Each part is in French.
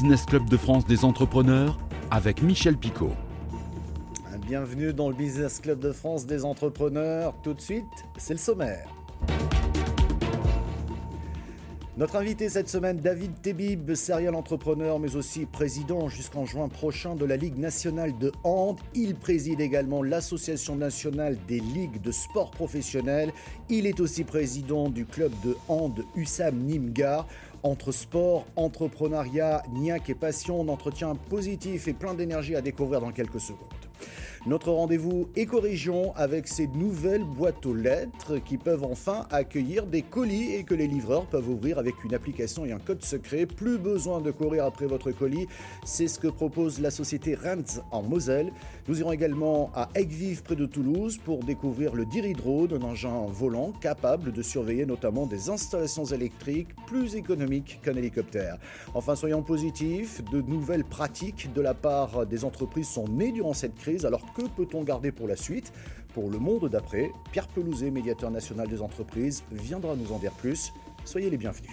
Business Club de France des entrepreneurs avec Michel Picot. Bienvenue dans le Business Club de France des entrepreneurs. Tout de suite, c'est le sommaire. Notre invité cette semaine, David Tebib, serial entrepreneur, mais aussi président jusqu'en juin prochain de la Ligue nationale de hand. Il préside également l'Association nationale des ligues de sport professionnels. Il est aussi président du club de hand USAM Nimgar. Entre sport, entrepreneuriat, niaque et passion, on entretient positif et plein d'énergie à découvrir dans quelques secondes. Notre rendez-vous éco-région avec ces nouvelles boîtes aux lettres qui peuvent enfin accueillir des colis et que les livreurs peuvent ouvrir avec une application et un code secret. Plus besoin de courir après votre colis. C'est ce que propose la société Rents en Moselle. Nous irons également à Aiguevive près de Toulouse pour découvrir le Diridro, un engin volant capable de surveiller notamment des installations électriques plus économiques qu'un hélicoptère. Enfin, soyons positifs, de nouvelles pratiques de la part des entreprises sont nées durant cette crise. Alors que peut-on garder pour la suite? Pour le monde d'après, Pierre Pelouzet, médiateur national des entreprises, viendra nous en dire plus. Soyez les bienvenus.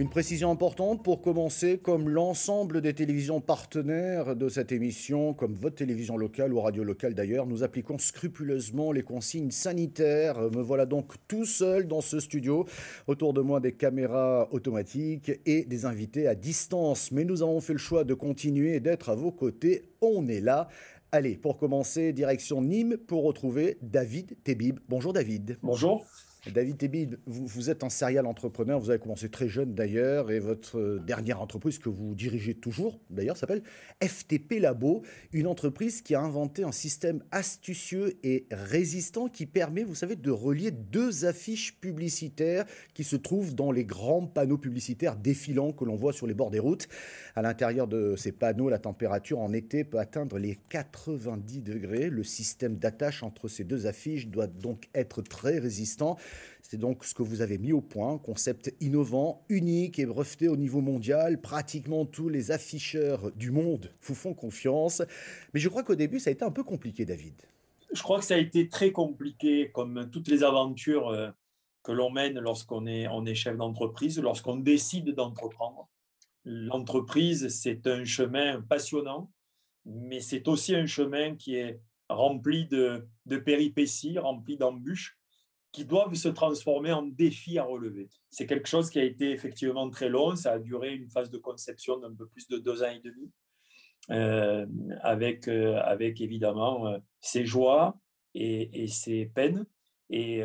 Une précision importante pour commencer, comme l'ensemble des télévisions partenaires de cette émission, comme votre télévision locale ou radio locale d'ailleurs, nous appliquons scrupuleusement les consignes sanitaires. Me voilà donc tout seul dans ce studio, autour de moi des caméras automatiques et des invités à distance. Mais nous avons fait le choix de continuer d'être à vos côtés. On est là. Allez, pour commencer, direction Nîmes pour retrouver David Tebib. Bonjour David. Bonjour. David Tebib, vous, êtes un serial entrepreneur, vous avez commencé très jeune d'ailleurs, et votre euh, dernière entreprise que vous dirigez toujours, d'ailleurs, s'appelle FTP Labo, une entreprise qui a inventé un système astucieux et résistant qui permet, vous savez, de relier deux affiches publicitaires qui se trouvent dans les grands panneaux publicitaires défilants que l'on voit sur les bords des routes. À l'intérieur de ces panneaux, la température en été peut atteindre les 90 degrés. Le système d'attache entre ces deux affiches doit donc être très résistant. C'est donc ce que vous avez mis au point, concept innovant, unique et breveté au niveau mondial. Pratiquement tous les afficheurs du monde vous font confiance. Mais je crois qu'au début, ça a été un peu compliqué, David. Je crois que ça a été très compliqué, comme toutes les aventures euh, que l'on mène lorsqu'on est, chef d'entreprise, lorsqu'on décide d'entreprendre. L'entreprise, c'est un chemin passionnant, mais c'est aussi un chemin qui est rempli de péripéties, rempli d'embûches qui doivent se transformer en défis à relever. C'est quelque chose qui a été effectivement très long. Ça a duré une phase de conception d'un peu plus de deux ans et demi, euh, avec, euh, avec évidemment euh, ses joies et, et, ses peines. Et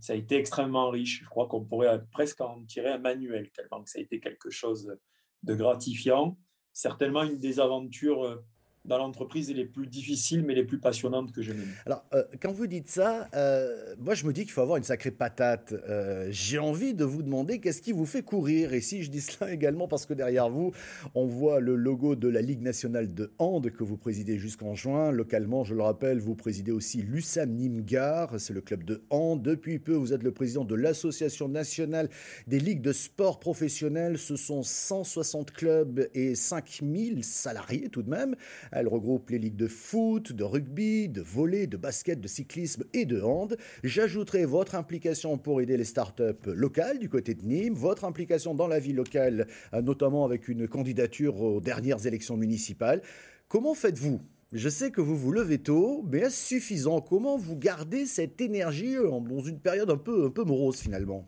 ça a été extrêmement riche. Je crois qu'on pourrait presque en tirer un manuel, tellement que ça a été quelque chose de gratifiant. Certainement une des aventures dans l'entreprise les plus difficiles mais les plus passionnantes que j'ai menées. Alors, euh, quand vous dites ça, euh, moi je me dis qu'il faut avoir une sacrée patate. Euh, j'ai envie de vous demander qu'est-ce qui vous fait courir. Et si je dis cela également parce que derrière vous, on voit le logo de la Ligue nationale de hand que vous présidez jusqu'en juin. Localement, je le rappelle, vous présidez aussi l'USAM Nimgar, c'est le club de hand. Depuis peu, vous êtes le président de l'Association nationale des ligues de sport professionnels. Ce sont 160 clubs et 5000 salariés tout de même. Elle regroupe les ligues de foot, de rugby, de volley, de basket, de cyclisme et de hand. J'ajouterai votre implication pour aider les startups locales du côté de Nîmes, votre implication dans la vie locale, euh, notamment avec une candidature aux dernières élections municipales. Comment faites-vous? Je sais que vous vous levez tôt, mais est-ce suffisant? Comment vous gardez cette énergie dans une période un peu, un peu morose finalement?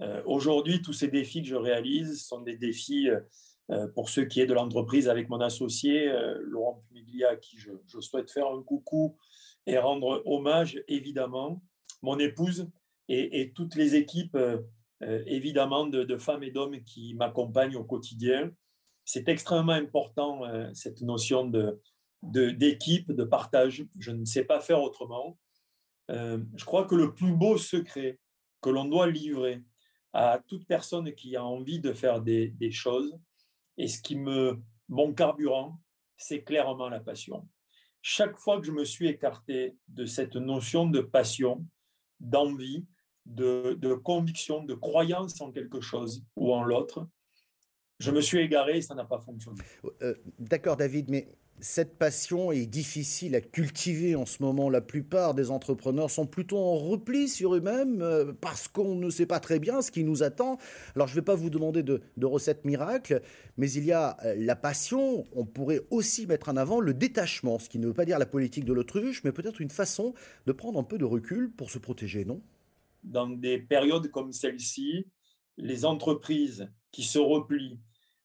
Euh, Aujourd'hui, tous ces défis que je réalise sont des défis euh, euh, pour ce qui est de l'entreprise avec mon associé euh, Laurent Pumiglia, à qui je, souhaite faire un coucou et rendre hommage, évidemment, mon épouse et, toutes les équipes, euh, évidemment, de, femmes et d'hommes qui m'accompagnent au quotidien. C'est extrêmement important, cette notion de, d'équipe, de, partage. Je ne sais pas faire autrement. je crois que le plus beau secret que l'on doit livrer à toute personne qui a envie de faire des choses, et ce qui me, mon carburant, c'est clairement la passion. Chaque fois que je me suis écarté de cette notion de passion, d'envie, de, conviction, de croyance en quelque chose ou en l'autre, je me suis égaré et ça n'a pas fonctionné. Euh, d'accord, David, mais Cette passion est difficile à cultiver en ce moment. La plupart des entrepreneurs sont plutôt en repli sur eux-mêmes euh, parce qu'on ne sait pas très bien ce qui nous attend. Alors je ne vais pas vous demander de, de recettes miracles, mais il y a euh, la passion. On pourrait aussi mettre en avant le détachement, ce qui ne veut pas dire la politique de l'autruche, mais peut-être une façon de prendre un peu de recul pour se protéger, non? Dans des périodes comme celle-ci, les entreprises qui se replient,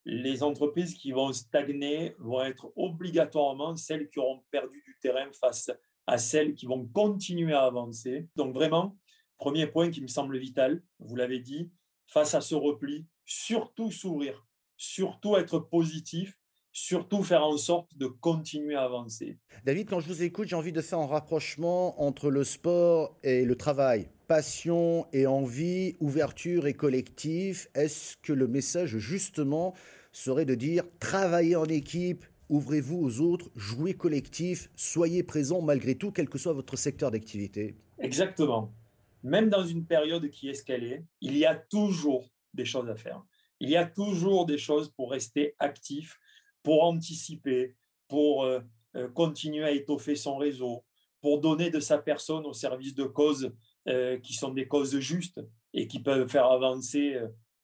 les entreprises qui vont stagner vont être obligatoirement celles qui auront perdu du terrain face à celles qui vont continuer à avancer. Donc vraiment, premier point qui me semble vital, vous l'avez dit, face à ce repli, surtout s'ouvrir, surtout être positif, surtout faire en sorte de continuer à avancer. David, quand je vous écoute, j'ai envie de faire un rapprochement entre le sport et le travail. Passion et envie, ouverture et collectif. Est-ce que le message, justement, serait de dire travaillez en équipe, ouvrez-vous aux autres, jouez collectif, soyez présent malgré tout, quel que soit votre secteur d'activité? Exactement. Même dans une période qui est escalée, il y a toujours des choses à faire. Il y a toujours des choses pour rester actif, pour anticiper, pour euh, euh, continuer à étoffer son réseau, pour donner de sa personne au service de causes euh, qui sont des causes justes et qui peuvent faire avancer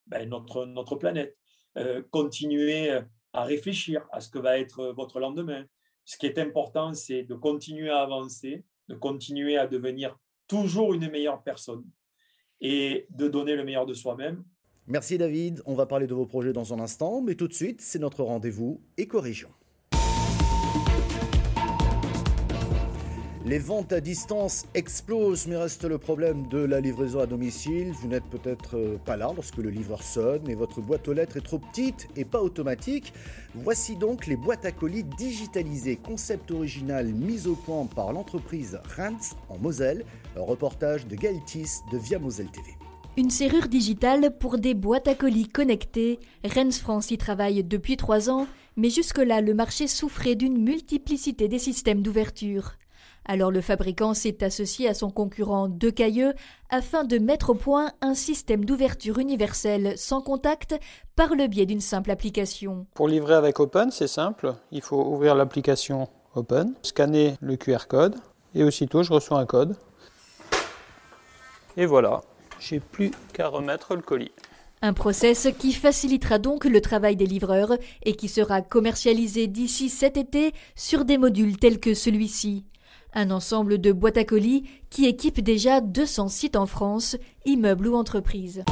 ben, notre, notre planète. continuer à réfléchir à ce que va être votre lendemain. Ce qui est important, c'est de continuer à avancer, de continuer à devenir toujours une meilleure personne et de donner le meilleur de soi-même Merci David, on va parler de vos projets dans un instant, mais tout de suite, c'est notre rendez-vous éco-région. Les ventes à distance explosent, mais reste le problème de la livraison à domicile. Vous n'êtes peut-être euh, pas là lorsque le livreur sonne et votre boîte aux lettres est trop petite et pas automatique. Voici donc les boîtes à colis digitalisées, concept original mis au point par l'entreprise Rantz en Moselle. Un reportage de Gaëtis de Via Moselle TV. Une serrure digitale pour des boîtes à colis connectées. Rennes France y travaille depuis trois ans, mais jusque-là, le marché souffrait d'une multiplicité des systèmes d'ouverture. Alors le fabricant s'est associé à son concurrent De Cailleux afin de mettre au point un système d'ouverture universel sans contact par le biais d'une simple application. Pour livrer avec Open, c'est simple. Il faut ouvrir l'application Open, scanner le QR code et aussitôt je reçois un code. Et voilà, j'ai plus qu'à remettre le colis. Un process qui facilitera donc le travail des livreurs et qui sera commercialisé d'ici cet été sur des modules tels que celui-ci. Un ensemble de boîtes à colis qui équipe déjà 200 sites en France, immeubles ou entreprises.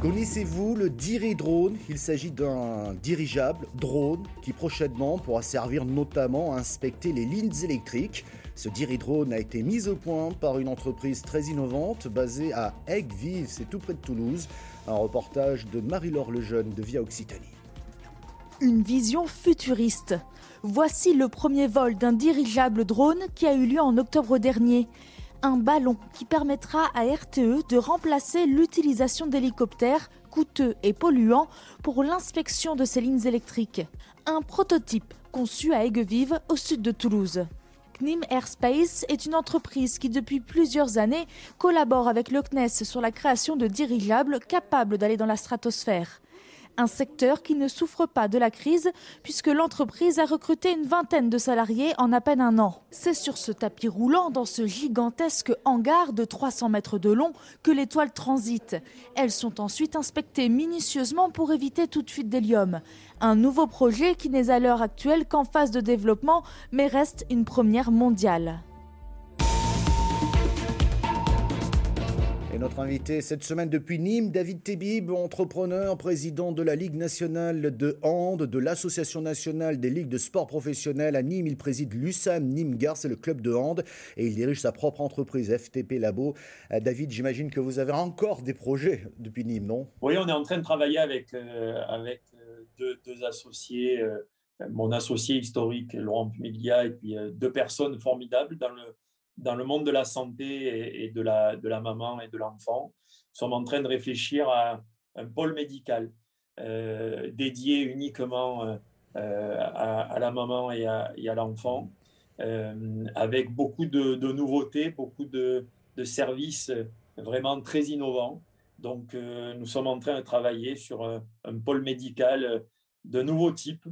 Connaissez-vous le Diri Drone? Il s'agit d'un dirigeable drone qui prochainement pourra servir notamment à inspecter les lignes électriques. Ce Diri-Drone a été mis au point par une entreprise très innovante basée à Aigues-Vives, c'est tout près de Toulouse. Un reportage de Marie-Laure Lejeune de Via Occitanie. Une vision futuriste. Voici le premier vol d'un dirigeable drone qui a eu lieu en octobre dernier. Un ballon qui permettra à RTE de remplacer l'utilisation d'hélicoptères coûteux et polluants pour l'inspection de ces lignes électriques. Un prototype conçu à Aigues-Vives au sud de Toulouse. CNIM Airspace est une entreprise qui depuis plusieurs années collabore avec le CNES sur la création de dirigeables capables d'aller dans la stratosphère. Un secteur qui ne souffre pas de la crise puisque l'entreprise a recruté une vingtaine de salariés en à peine un an. C'est sur ce tapis roulant, dans ce gigantesque hangar de 300 mètres de long, que les toiles transitent. Elles sont ensuite inspectées minutieusement pour éviter toute fuite d'hélium. Un nouveau projet qui n'est à l'heure actuelle qu'en phase de développement mais reste une première mondiale. Notre invité cette semaine depuis Nîmes, David Tebib, entrepreneur, président de la Ligue nationale de hand, de l'Association nationale des ligues de sport professionnels à Nîmes. Il préside l'USAM Nîmes Gare, c'est le club de hand, et il dirige sa propre entreprise FTP Labo. Euh, David, j'imagine que vous avez encore des projets depuis Nîmes, non? Oui, on est en train de travailler avec, euh, avec euh, deux, associés. mon associé historique, Laurent Pumiglia, et puis deux personnes formidables dans le, dans le monde de la santé et, de, la, de la maman et de l'enfant. Nous sommes en train de réfléchir à un pôle médical euh, dédié uniquement euh, à, la maman et à, l'enfant, euh, avec beaucoup de, nouveautés, beaucoup de, services vraiment très innovants. Donc, nous sommes en train de travailler sur un, pôle médical de nouveau type,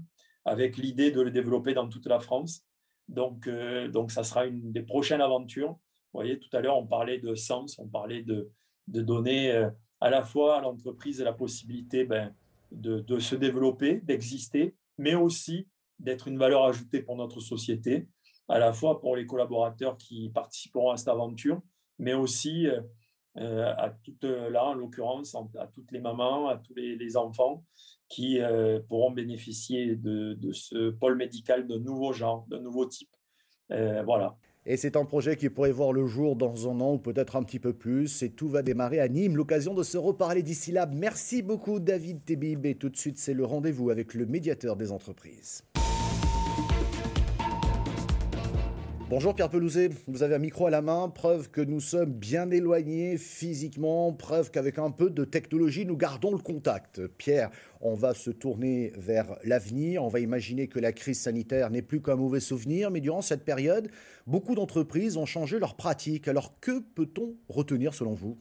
avec l'idée de le développer dans toute la France. Donc, donc ça sera une des prochaines aventures. Vous voyez, tout à l'heure, on parlait de sens, on parlait de, de donner à la fois à l'entreprise la possibilité ben, de, de, se développer, d'exister, mais aussi d'être une valeur ajoutée pour notre société, à la fois pour les collaborateurs qui participeront à cette aventure, mais aussi euh, à toutes, là, en l'occurrence, à toutes les mamans, à tous les, enfants qui euh, pourront bénéficier de, ce pôle médical de nouveaux genres, de nouveaux types. Euh, voilà. Et c'est un projet qui pourrait voir le jour dans un an ou peut-être un petit peu plus. Et tout va démarrer à Nîmes. L'occasion de se reparler d'ici là. Merci beaucoup, David Tebib. Tout de suite, c'est le rendez-vous avec le médiateur des entreprises. Bonjour Pierre Pelouzet, vous avez un micro à la main, preuve que nous sommes bien éloignés physiquement, preuve qu'avec un peu de technologie, nous gardons le contact. Pierre, on va se tourner vers l'avenir, on va imaginer que la crise sanitaire n'est plus qu'un mauvais souvenir, mais durant cette période, beaucoup d'entreprises ont changé leurs pratiques. Alors que peut-on retenir selon vous?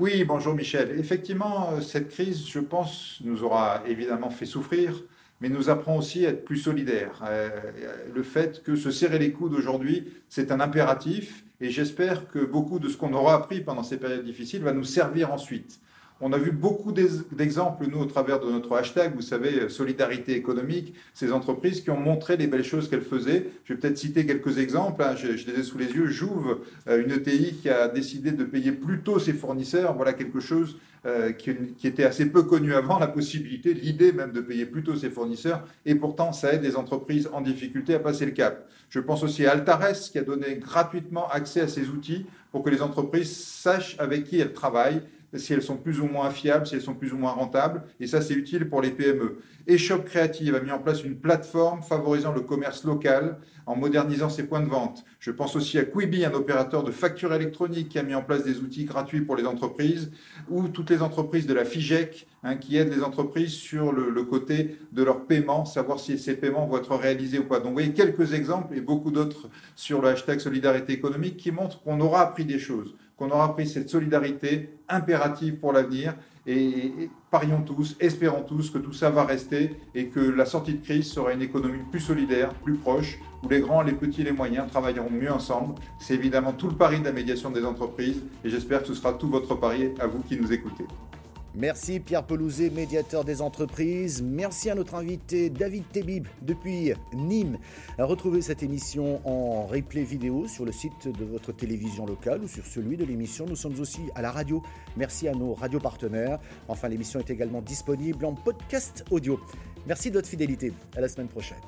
Oui, bonjour Michel. Effectivement, cette crise, je pense, nous aura évidemment fait souffrir mais nous apprend aussi à être plus solidaires. Euh, le fait que se serrer les coudes aujourd'hui, c'est un impératif, et j'espère que beaucoup de ce qu'on aura appris pendant ces périodes difficiles va nous servir ensuite. On a vu beaucoup d'exemples, nous, au travers de notre hashtag, vous savez, solidarité économique, ces entreprises qui ont montré les belles choses qu'elles faisaient. Je vais peut-être citer quelques exemples, hein. je, les ai sous les yeux. Jouve, euh, une ETI qui a décidé de payer plus tôt ses fournisseurs, voilà quelque chose euh, qui, était assez peu connu avant, la possibilité, l'idée même de payer plus tôt ses fournisseurs, et pourtant ça aide les entreprises en difficulté à passer le cap. Je pense aussi à Altares qui a donné gratuitement accès à ces outils pour que les entreprises sachent avec qui elles travaillent si elles sont plus ou moins fiables, si elles sont plus ou moins rentables. Et ça, c'est utile pour les PME. Eshop Creative a mis en place une plateforme favorisant le commerce local en modernisant ses points de vente. Je pense aussi à Quibi, un opérateur de facture électronique qui a mis en place des outils gratuits pour les entreprises, ou toutes les entreprises de la FIGEC hein, qui aident les entreprises sur le, le, côté de leur paiement, savoir si ces paiements vont être réalisés ou pas. Donc vous voyez quelques exemples et beaucoup d'autres sur le hashtag solidarité économique qui montrent qu'on aura appris des choses qu'on aura pris cette solidarité impérative pour l'avenir. Et, parions tous, espérons tous que tout ça va rester et que la sortie de crise sera une économie plus solidaire, plus proche, où les grands, les petits, les moyens travailleront mieux ensemble. C'est évidemment tout le pari de la médiation des entreprises et j'espère que ce sera tout votre pari à vous qui nous écoutez. Merci Pierre Pelouzet, médiateur des entreprises. Merci à notre invité David Tebib depuis Nîmes. Retrouvez cette émission en replay vidéo sur le site de votre télévision locale ou sur celui de l'émission. Nous sommes aussi à la radio. Merci à nos radios partenaires. Enfin, l'émission est également disponible en podcast audio. Merci de votre fidélité. À la semaine prochaine.